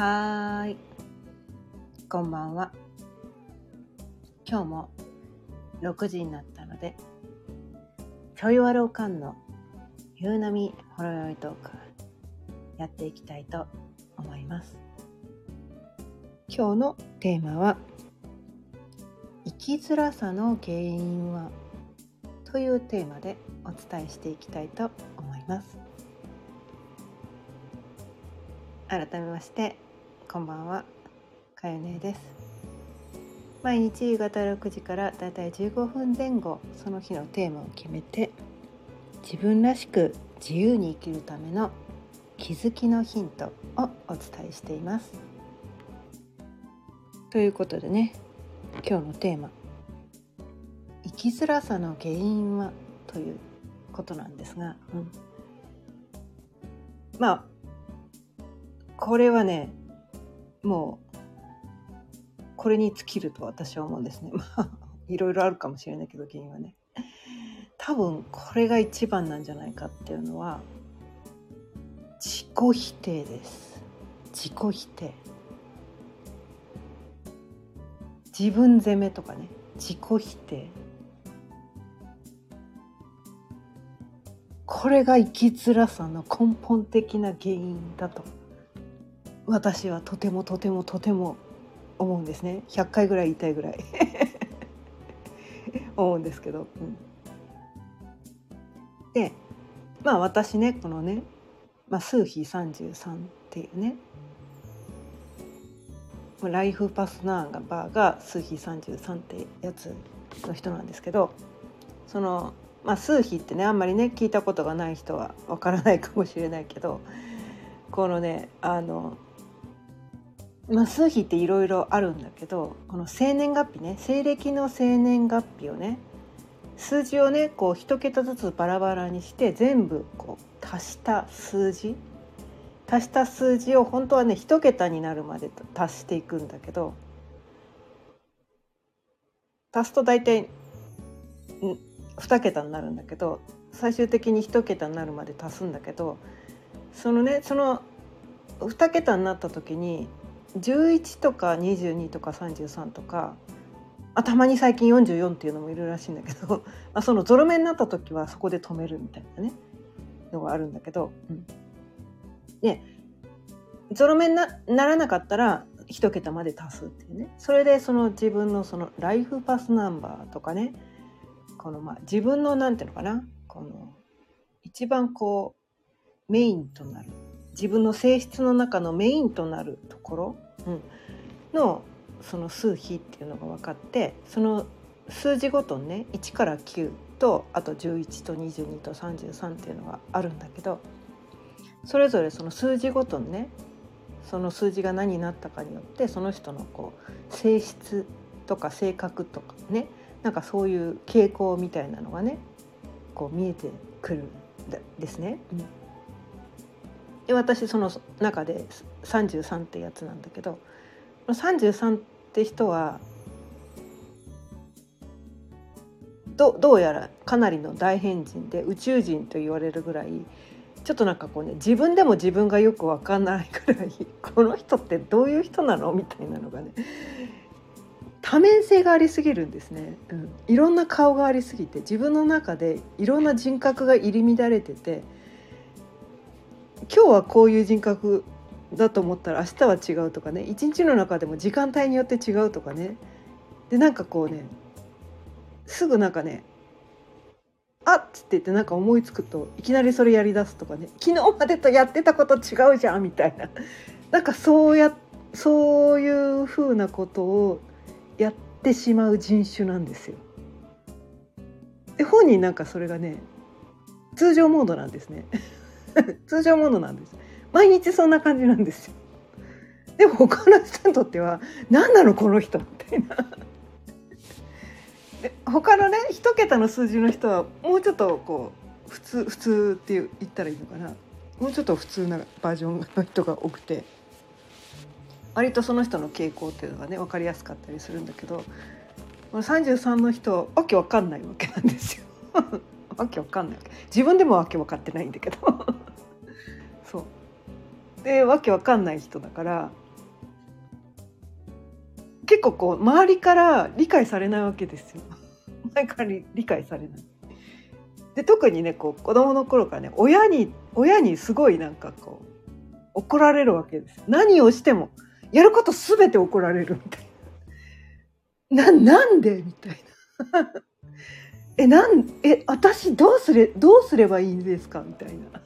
はーい。こんばんは。今日も6時になったので、ちょいわろうかんの夕波ほろよいトークやっていきたいと思います。今日のテーマは、生きづらさの原因は？というテーマでお伝えしていきたいと思います。改めましてこんばんは。かよねです。毎日夕方6時からだいたい15分前後その日のテーマを決めて自分らしく自由に生きるための気づきのヒントをお伝えしています。ということでね今日のテーマ「生きづらさの原因は?」ということなんですが、うん、まあこれはねもうこれに尽きると私は思うんですね。ま あいろいろあるかもしれないけど原因はね。多分これが一番なんじゃないかっていうのは自己否定です。自己否定。自分責めとかね自己否定。これが生きづらさの根本的な原因だと私はとてもとてもとても思うんですね。100回ぐらい言いたいぐらい。思うんですけど。うん、でまあ私ねこのね、まあ、数比33っていうね。ライフパスナーバーが数比33ってやつの人なんですけどその、まあ、数比ってねあんまりね聞いたことがない人はわからないかもしれないけどこのねあのまあ、数比っていろいろあるんだけどこの生年月日ね西暦の生年月日をね数字をねこう一桁ずつバラバラにして全部こう足した数字足した数字を本当はね一桁になるまで足していくんだけど足すと大体2桁になるんだけど最終的に1桁になるまで足すんだけどそのねその2桁になった時に11とか22とか33とかあたまに最近44っていうのもいるらしいんだけど、まあ、そのゾロ目になった時はそこで止めるみたいなねのがあるんだけど、うん、でゾロ目にならなかったら1桁まで足すっていうね。それでその自分のそのライフパスナンバーとかねこのまあ自分のなんていうのかなこの一番こうメインとなる自分の性質の中のメインとなるところ、のその数比っていうのが分かってその数字ごとにね1から9とあと11と22と33っていうのがあるんだけどそれぞれその数字ごとにねその数字が何になったかによってその人のこう性質とか性格とかねなんかそういう傾向みたいなのがねこう見えてくるんですね。うん私その中で33ってやつなんだけど33って人はどどうやらかなりの大変人で宇宙人と言われるぐらいちょっとなんかこうね自分でも自分がよく分かんないぐらいこの人ってどういう人なの？みたいなのがね多面性がありすぎるんですね、うん、いろんな顔がありすぎて自分の中でいろんな人格が入り乱れてて今日はこういう人格だと思ったら明日は違うとかね一日の中でも時間帯によって違うとかねでなんかこうねすぐなんかねあっつって言ってなんか思いつくといきなりそれやりだすとかね昨日までとやってたこと違うじゃんみたいな なんかそうやそういうふうなことをやってしまう人種なんですよ。で本人なんかそれがね通常モードなんですね。通常ものなんです。毎日そんな感じなんですよ。でも他の人にとっては何なのこの人みたいな。で他のね一桁の数字の人はもうちょっとこう普通普通って言ったらいいのかな。もうちょっと普通なバージョンの人が多くて。割とその人の傾向っていうのがね分かりやすかったりするんだけど。33の人わけわかんないわけなんですよ。わけわかんない自分でもわけわかってないんだけど。でわけわかんない人だから結構こう周りから理解されないわけですよ。周りか理解されない。で特にねこう子供の頃からね親に親にすごいなんかこう怒られるわけです。何をしてもやることすべて怒られるみたいな。ななんでみたいな。えなんえ私どうすれどうすればいいんですかみたいな。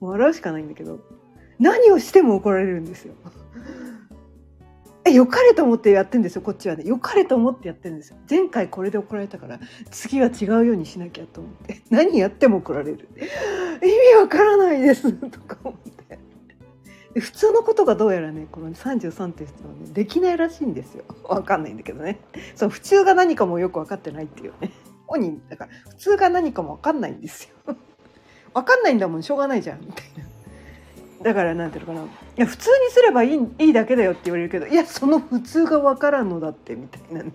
笑うしかないんだけど何をしても怒られるんですよ。え良かれと思ってやってんですよこっちはね。良かれと思ってやってるんですよ。前回これで怒られたから次は違うようにしなきゃと思って。何やっても怒られる。意味わからないですとか思って。普通のことがどうやらねこの33って人はねできないらしいんですよ。わかんないんだけどね。そう普通が何かもよく分かってないっていうね。本人だから普通が何かも分かんないんですよ。分かんないんだもんしょうがないじゃんみたいな。だからなんていうのかな。いや普通にすればいいいいだけだよって言われるけどいやその普通が分からんのだってみたいなね。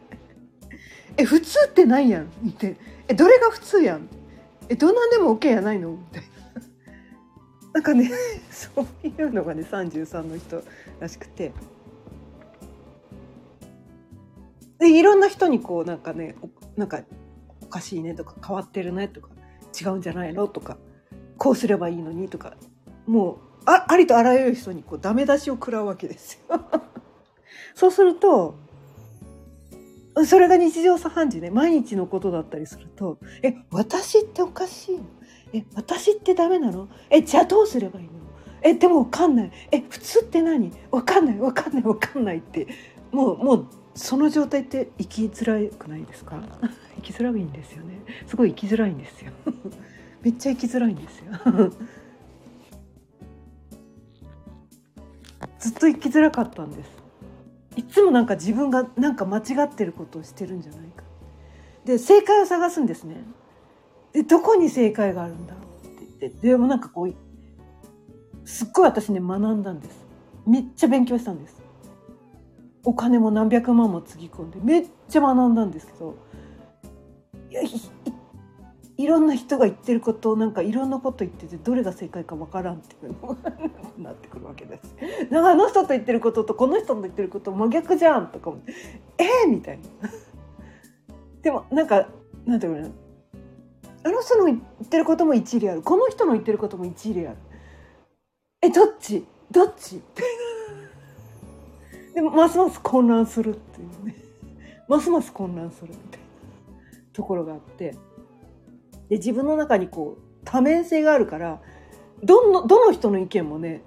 え普通ってないやん。みたいなえどれが普通やん。えどんなんでも OK やないの。みたいな。なんかね そういうのがね33の人らしくて。でいろんな人にこうなんかねなんかおかしいねとか変わってるねとか違うんじゃないのとかこうすればいいのにとかもうあありとあらゆる人にこうダメ出しを食らうわけですよ。そうするとそれが日常茶飯事ね毎日のことだったりすると「え私っておかしいの？え私ってダメなの？えじゃあどうすればいいの？えでも分かんない。え普通って何？分かんない。分かんない。分かんない」ってもうもうその状態って生きづらくないですか？生きづらいんですよね。すごい生きづらいんですよ めっちゃ生きづらいんですよ。ずっと生きづらかったんです。いつもなんか自分がなんか間違ってることをしてるんじゃないか。で正解を探すんですね。でどこに正解があるんだろうって。言ってでもなんかこうすっごい私ね学んだんです。めっちゃ勉強したんです。お金も何百万もつぎ込んでめっちゃ学んだんですけどいやいろんな人が言ってることをなんかいろんなこと言っててどれが正解かわからんっていうのが なってくるわけです。なんかあの人と言ってることとこの人の言ってること真逆じゃんとかもえー、みたいな。でもなんかなんていうのあの人の言ってることも一理あるこの人の言ってることも一理ある。えどっち？どっち？でもますます混乱するっていうねますます混乱するみたいなところがあって。で自分の中にこう多面性があるからどのどの人の意見もね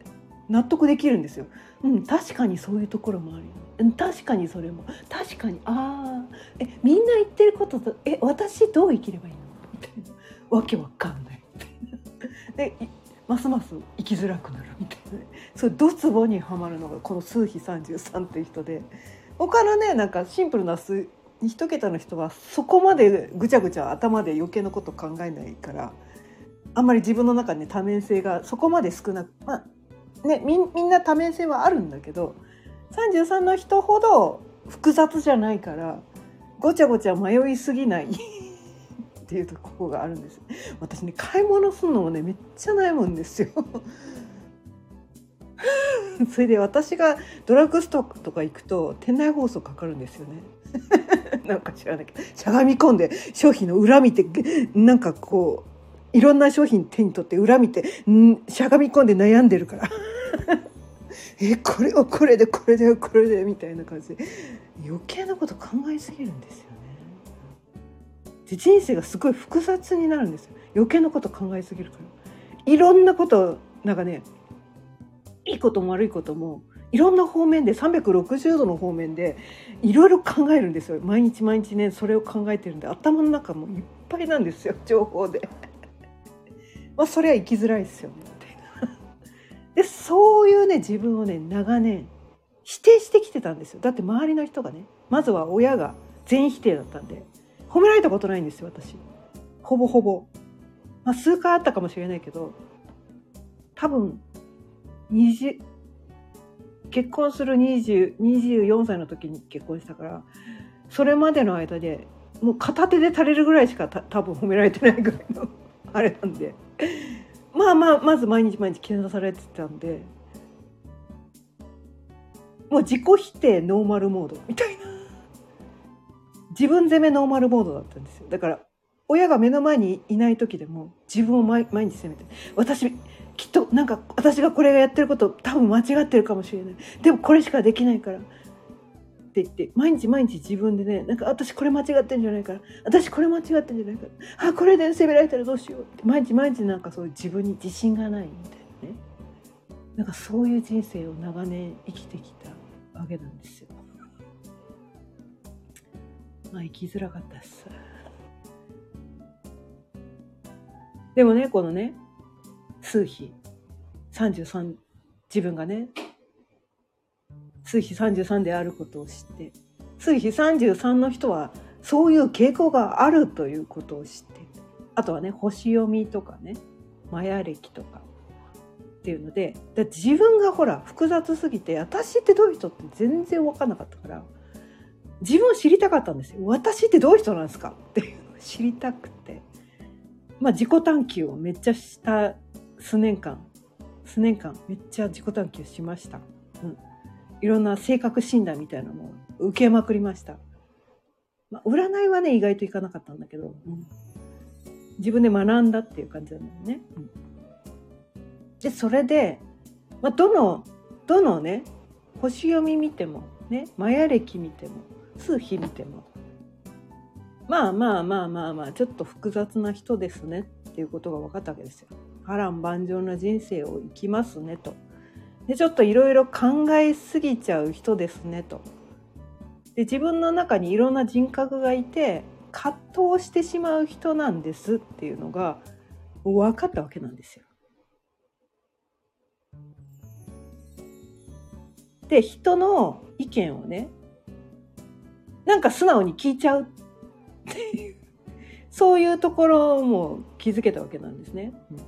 納得できるんですよ。うん、確かにそういうところもあるよ。うん、確かにそれも確かにああえみんな言ってることとえ私どう生きればいいの？みたいなわけわかんない みたいな。でますます生きづらくなるみたいな、ね、それドツボにはまるのがこの数比33っていう人で他のねなんかシンプルな数一桁の人はそこまでぐちゃぐちゃ頭で余計なこと考えないからあんまり自分の中に多面性がそこまで少なくまあねみんな多面性はあるんだけど33の人ほど複雑じゃないからごちゃごちゃ迷いすぎない っていうところがあるんです。私ね買い物するのもねめっちゃ悩むんですよ。それで私がドラッグストアとか行くと店内放送かかるんですよね。なんか知らないけどしゃがみ込んで商品の裏見てなんかこういろんな商品手に取って裏見てしゃがみ込んで悩んでるから。えこれはこれでこれでこれでみたいな感じで。余計なこと考えすぎるんですよね。で人生がすごい複雑になるんですよ。余計なこと考えすぎるから。いろんなことなんかねいいことも悪いこともいろんな方面で360度の方面でいろいろ考えるんですよ。毎日毎日ねそれを考えてるんで頭の中もいっぱいなんですよ 情報で。まあそれは生きづらいですよね。みたいなでそういうね自分をね長年否定してきてたんですよ。だって周りの人がねまずは親が全否定だったんで褒められたことないんですよ私。ほぼほぼ。まあ数回あったかもしれないけど多分20結婚する20 24歳の時に結婚したからそれまでの間でもう片手で足れるぐらいしかた多分褒められてないぐらいの あれなんで。まあまあまず毎日毎日けなされてたんで。もう自己否定ノーマルモードみたいな。自分責めノーマルモードだったんですよ。だから親が目の前にいない時でも自分を毎毎日責めて私きっとなんか私がこれがやってること多分間違ってるかもしれない。でもこれしかできないから。って言って毎日毎日自分でねなんか私これ間違ってんじゃないから。私これ間違ってんじゃないから。あこれで責められたらどうしようって。毎日毎日なんかそういう自分に自信がないみたいなね。なんかそういう人生を長年生きてきたわけなんですよ。まあ生きづらかったっす。でもねこのね数比33自分がね数比33であることを知って数比33の人はそういう傾向があるということを知ってあとはね星読みとかねマヤ歴とかっていうのでだ自分がほら複雑すぎて私ってどういう人って全然分かんなかったから自分を知りたかったんですよ。私ってどういう人なんですかっていうのを知りたくて。まあ自己探求をめっちゃした数年間数年間めっちゃ自己探求しました。うんいろんな性格診断みたいなのを受けまくりました。まあ、占いはね、意外といかなかったんだけど、うん、自分で学んだっていう感じなんだよね。うん、で、それで、まあ、どの、どのね、星読み見ても、ね、マヤ歴見ても、数比見ても、まあまあまあまあまあ、ちょっと複雑な人ですねっていうことが分かったわけですよ。波乱万丈な人生を生きますねと。でちょっといろいろ考えすぎちゃう人ですねと。で自分の中にいろんな人格がいて葛藤してしまう人なんですっていうのが分かったわけなんですよ。で人の意見をねなんか素直に聞いちゃうっていうそういうところも気づけたわけなんですね。うん、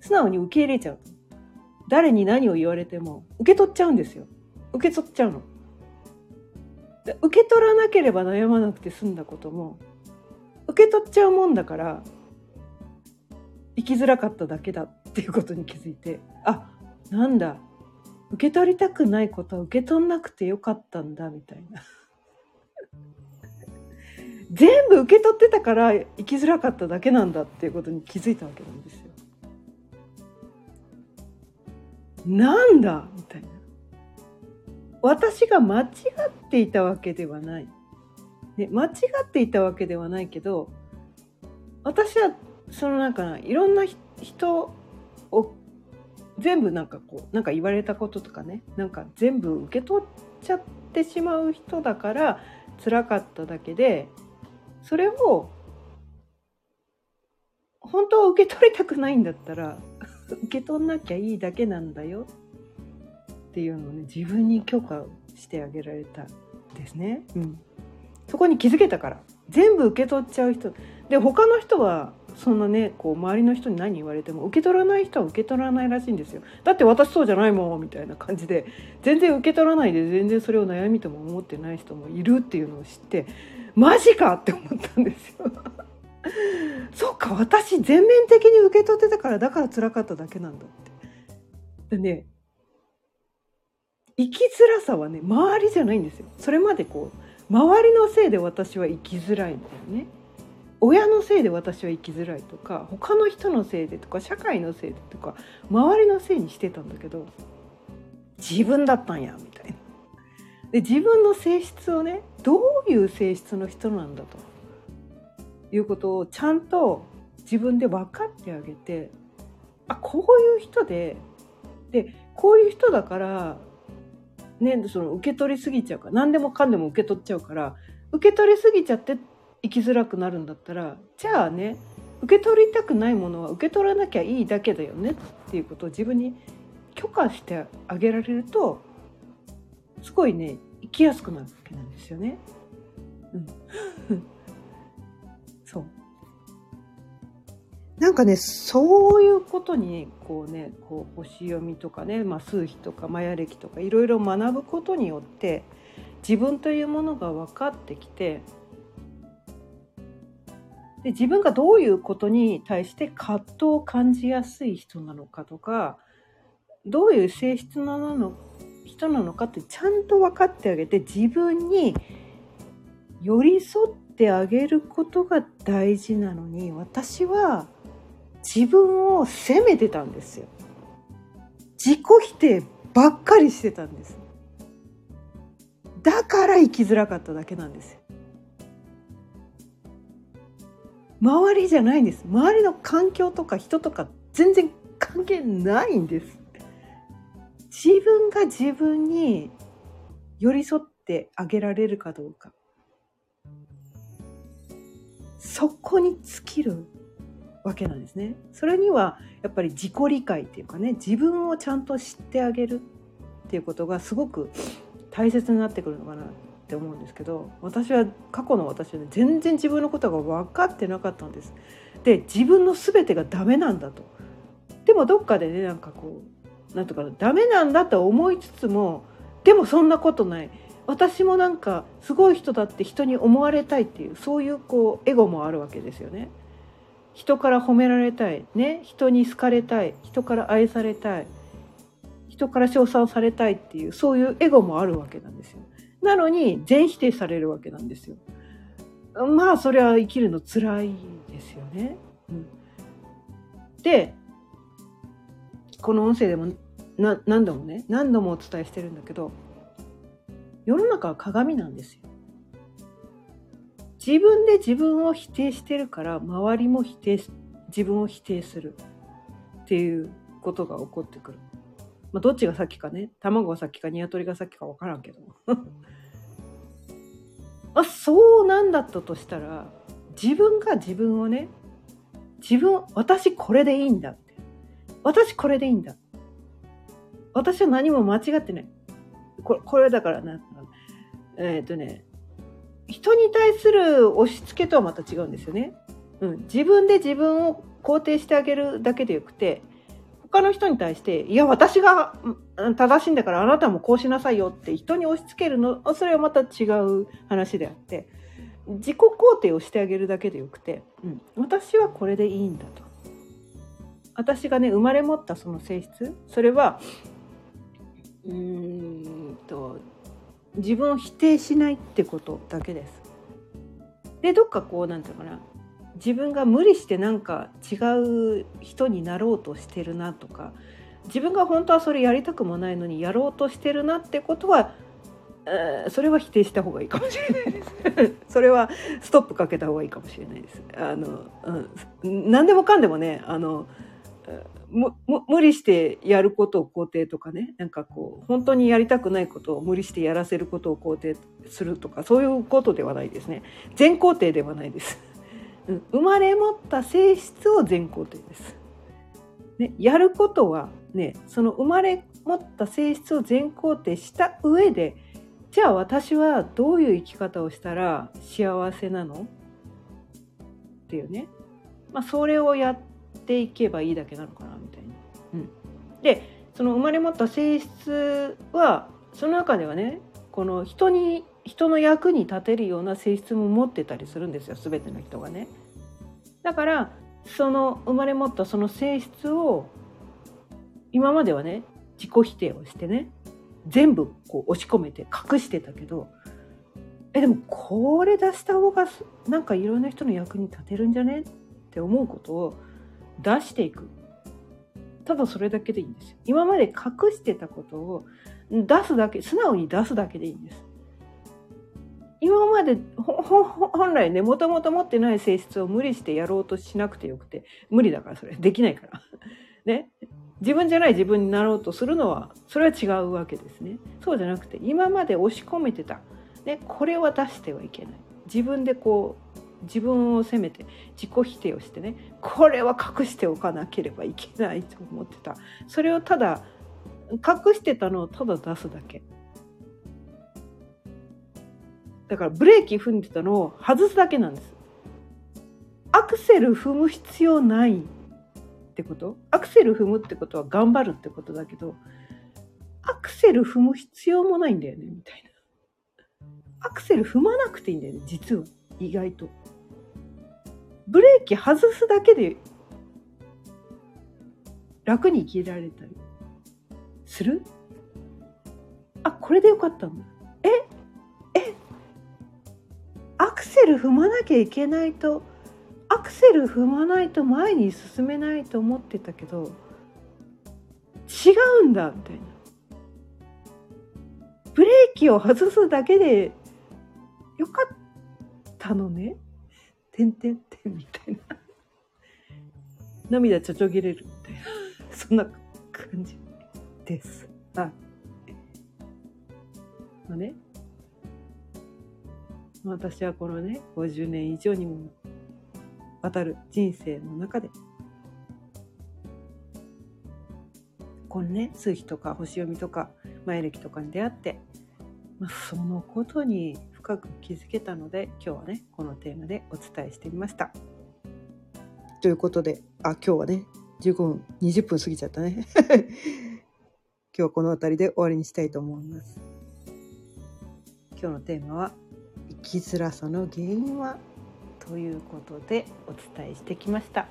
素直に受け入れちゃう。誰に何を言われても受け取っちゃうんですよ。受け取っちゃうの。受け取らなければ悩まなくて済んだことも受け取っちゃうもんだから生きづらかっただけだっていうことに気づいてあなんだ。受け取りたくないことは受け取んなくてよかったんだみたいな。全部受け取ってたから生きづらかっただけなんだっていうことに気づいたわけなんですよ。なんだ？みたいな。私が間違っていたわけではない。ね、間違っていたわけではないけど、私は、そのなんか、いろんな人を全部なんかこう、なんか言われたこととかね、なんか全部受け取っちゃってしまう人だから辛かっただけで、それを本当は受け取りたくないんだったら 受け取んなきゃいいだけなんだよ。っていうのをね自分に許可してあげられたんですね。うん、そこに気づけたから。全部受け取っちゃう人。で他の人はそんなねこう周りの人に何言われても受け取らない人は受け取らないらしいんですよ。だって私そうじゃないもんみたいな感じで全然受け取らないで全然それを悩みとも思ってない人もいるっていうのを知ってマジかって思ったんですよ。そっか私全面的に受け取ってたからだから辛かっただけなんだって。でね生きづらさはね周りじゃないんですよ。それまでこう周りのせいで私は生きづらいんだよね。親のせいで私は生きづらいとか他の人のせいでとか社会のせいでとか周りのせいにしてたんだけど自分だったんやみたいな。で自分の性質をねどういう性質の人なんだと。いうことをちゃんと自分で分かってあげてあこういう人ででこういう人だからねその受け取りすぎちゃうから何でもかんでも受け取っちゃうから受け取りすぎちゃって生きづらくなるんだったらじゃあね受け取りたくないものは受け取らなきゃいいだけだよねっていうことを自分に許可してあげられるとすごいねきやすくなるわけなんですよね。うん そうなんかねそういうことにこうねこう星読みとかね、まあ、数比とかマヤ歴とかいろいろ学ぶことによって自分というものが分かってきてで自分がどういうことに対して葛藤を感じやすい人なのかとかどういう性質なの人なのかってちゃんと分かってあげて自分に寄り添ってあげることが大事なのに私は自分を責めてたんですよ。自己否定ばっかりしてたんです。だから生きづらかっただけなんですよ。周りじゃないんです。周りの環境とか人とか全然関係ないんです。自分が自分に寄り添ってあげられるかどうか。そこに尽きるわけなんですね。それにはやっぱり自己理解っていうかね自分をちゃんと知ってあげるっていうことがすごく大切になってくるのかなって思うんですけど私は過去の私は、ね、全然自分のことが分かってなかったんです。で自分の全てがダメなんだと。でもどっかでねなんかこうなんとかダメなんだと思いつつもでもそんなことない私もなんかすごい人だって人に思われたいっていうそういうこうエゴもあるわけですよね。人から褒められたい、ね、人に好かれたい人から愛されたい人から称賛されたいっていうそういうエゴもあるわけなんですよ。なのに全否定されるわけなんですよ。まあそれは生きるの辛いですよね。うん、でこの音声でも何度もね何度もお伝えしてるんだけど世の中は鏡なんですよ。自分で自分を否定してるから周りも否定自分を否定するっていうことが起こってくる。まあ、どっちが先かね卵が先か鶏が先か分からんけど あそうなんだったとしたら自分が自分をね自分私これでいいんだ私これでいいんだ。私は何も間違ってない。これこれだからな。えっ、ー、とね人に対する押し付けとはまた違うんですよね。うん、自分で自分を肯定してあげるだけでよくて他の人に対して「いや私が正しいんだからあなたもこうしなさいよ」って人に押し付けるのそれはまた違う話であって自己肯定をしてあげるだけでよくて、うん、私はこれでいいんだと。私がね生まれ持ったその性質それはうーんと自分を否定しないってことだけです。でどっかこうなんていうかな自分が無理してなんか違う人になろうとしてるなとか自分が本当はそれやりたくもないのにやろうとしてるなってことはそれは否定した方がいいかもしれないです それはストップかけた方がいいかもしれないです。あの、うん、何でもかんでもねあの無理してやることを肯定とかね。なんかこう本当にやりたくないことを無理してやらせることを肯定するとかそういうことではないですね。全肯定ではないです、う、生まれ持った性質を全肯定です、ね、やることはねその生まれ持った性質を全肯定した上でじゃあ私はどういう生き方をしたら幸せなの？っていうね、まあ、それをやっていけばいいだけなのかなみたいな。うん、でその生まれ持った性質はその中ではねこの人に人の役に立てるような性質も持ってたりするんですよ全ての人がね。だからその生まれ持ったその性質を今まではね自己否定をしてね全部こう押し込めて隠してたけどえでもこれ出した方がなんかいろんな人の役に立てるんじゃね？って思うことを出していく。ただそれだけでいいんですよ。今まで隠してたことを出すだけ、素直に出すだけでいいんです。今まで 本来ね、もともと持ってない性質を無理してやろうとしなくてよくて、無理だからそれ、できないから。ね。自分じゃない自分になろうとするのは、それは違うわけですね。そうじゃなくて、今まで押し込めてた。ね、これは出してはいけない。自分でこう、自分を責めて自己否定をしてねこれは隠しておかなければいけないと思ってた。それをただ隠してたのをただ出すだけ。だからブレーキ踏んでたのを外すだけなんです。アクセル踏む必要ないってこと？アクセル踏むってことは頑張るってことだけどアクセル踏む必要もないんだよねみたいな。アクセル踏まなくていいんだよね実は。意外と。ブレーキ外すだけで楽に生きられたりする？あこれでよかったんだ。え？え？アクセル踏まなきゃいけないとアクセル踏まないと前に進めないと思ってたけど違うんだみたいな。ブレーキを外すだけでよかったのね。てんてんてんみたいな。涙ちょちょぎれるみたいなそんな感じです。はい。まあね。私はこのね50年以上にも渡る人生の中でこのね数秘とか星読みとか前歴とかに出会って、まあ、そのことに深く気づけたので今日はねこのテーマでお伝えしてみました。ということであ今日はね15分20分過ぎちゃったね 今日はこの辺りで終わりにしたいと思います。今日のテーマは生きづらさの原因は？ということでお伝えしてきました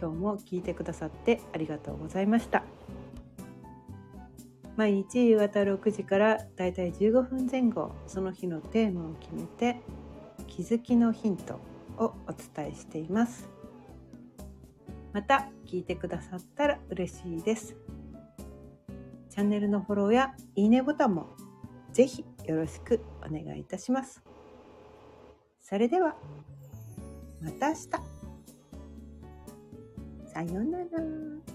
今日も聞いてくださってありがとうございました毎日夕方6時からだいたい15分前後その日のテーマを決めて気づきのヒントをお伝えしていますまた聞いてくださったら嬉しいですチャンネルのフォローやいいねボタンもぜひよろしくお願いいたします。それでは、また明日。さようなら。